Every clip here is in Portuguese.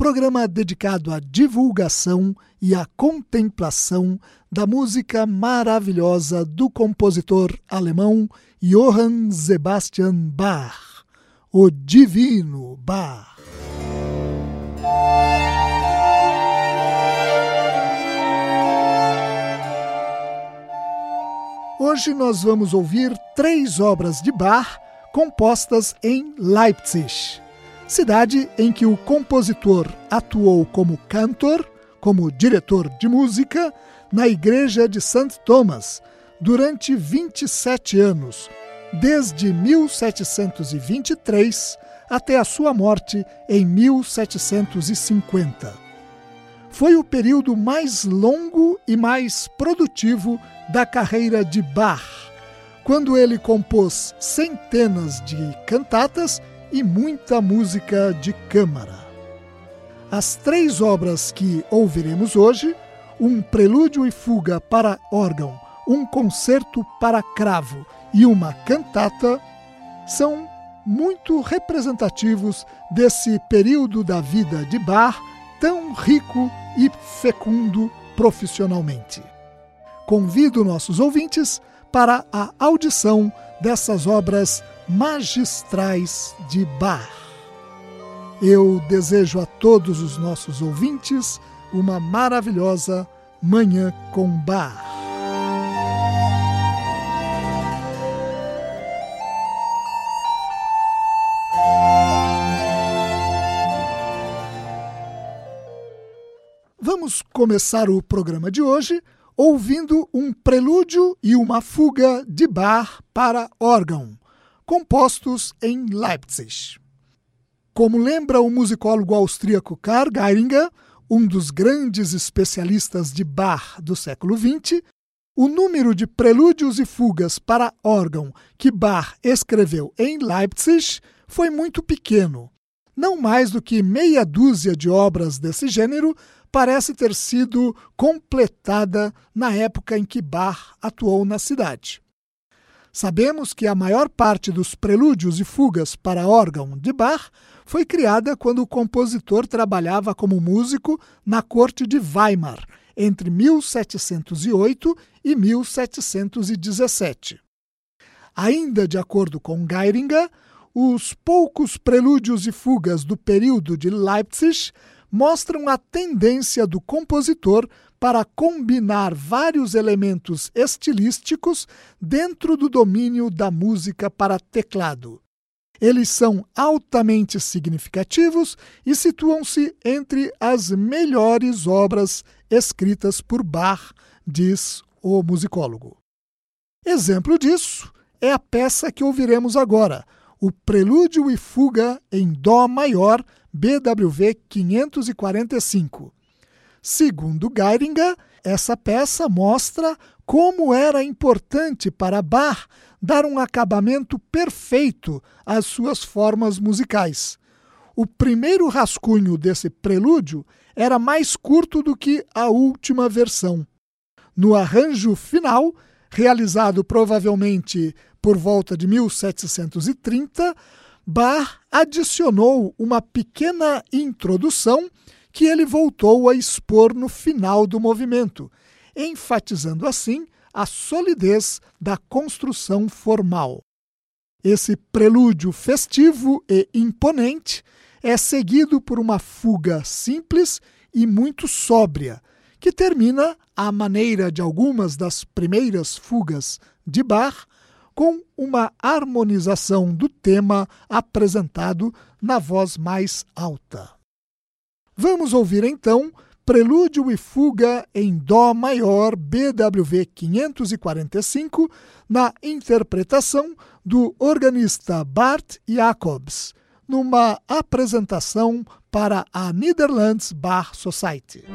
programa dedicado à divulgação e à contemplação da música maravilhosa do compositor alemão Johann Sebastian Bach, o Divino Bach. Hoje nós vamos ouvir três obras de Bach compostas em Leipzig cidade em que o compositor atuou como cantor, como diretor de música, na igreja de St. Thomas durante 27 anos, desde 1723 até a sua morte em 1750. Foi o período mais longo e mais produtivo da carreira de Bach, quando ele compôs centenas de cantatas e muita música de câmara. As três obras que ouviremos hoje, um prelúdio e fuga para órgão, um concerto para cravo e uma cantata, são muito representativos desse período da vida de Bach tão rico e fecundo profissionalmente. Convido nossos ouvintes para a audição dessas obras magistrais de Bach. Eu desejo a todos os nossos ouvintes uma maravilhosa Manhã com Bach. Vamos começar o programa de hoje ouvindo um prelúdio e uma fuga de Bach para órgão compostos em Leipzig. Como lembra o musicólogo austríaco Karl Geiringer, um dos grandes especialistas de Bach do século XX, o número de prelúdios e fugas para órgão que Bach escreveu em Leipzig foi muito pequeno. Não mais do que meia dúzia de obras desse gênero parece ter sido completada na época em que Bach atuou na cidade. Sabemos que a maior parte dos prelúdios e fugas para órgão de Bach foi criada quando o compositor trabalhava como músico na corte de Weimar, entre 1708 e 1717. Ainda de acordo com Geiringer, os poucos prelúdios e fugas do período de Leipzig mostram a tendência do compositor para combinar vários elementos estilísticos dentro do domínio da música para teclado. Eles são altamente significativos e situam-se entre as melhores obras escritas por Bach, diz o musicólogo. Exemplo disso é a peça que ouviremos agora, o Prelúdio e Fuga em Dó maior, BWV 545. Segundo Geiringer, essa peça mostra como era importante para Bach dar um acabamento perfeito às suas formas musicais. O primeiro rascunho desse prelúdio era mais curto do que a última versão. No arranjo final, realizado provavelmente por volta de 1730, Bach adicionou uma pequena introdução que ele voltou a expor no final do movimento, enfatizando assim a solidez da construção formal. Esse prelúdio festivo e imponente é seguido por uma fuga simples e muito sóbria, que termina à maneira de algumas das primeiras fugas de Bach, com uma harmonização do tema apresentado na voz mais alta. Vamos ouvir então Prelúdio e Fuga em Dó maior BWV 545 na interpretação do organista Bart Jacobs, numa apresentação para a Netherlands Bar Society.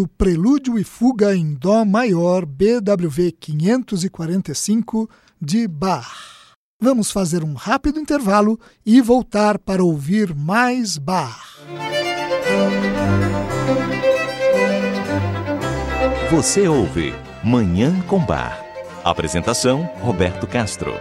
O Prelúdio e Fuga em Dó maior BWV 545 de Bach. Vamos fazer um rápido intervalo e voltar para ouvir mais Bach. Você ouve Manhã com Bar. Apresentação: Roberto Castro.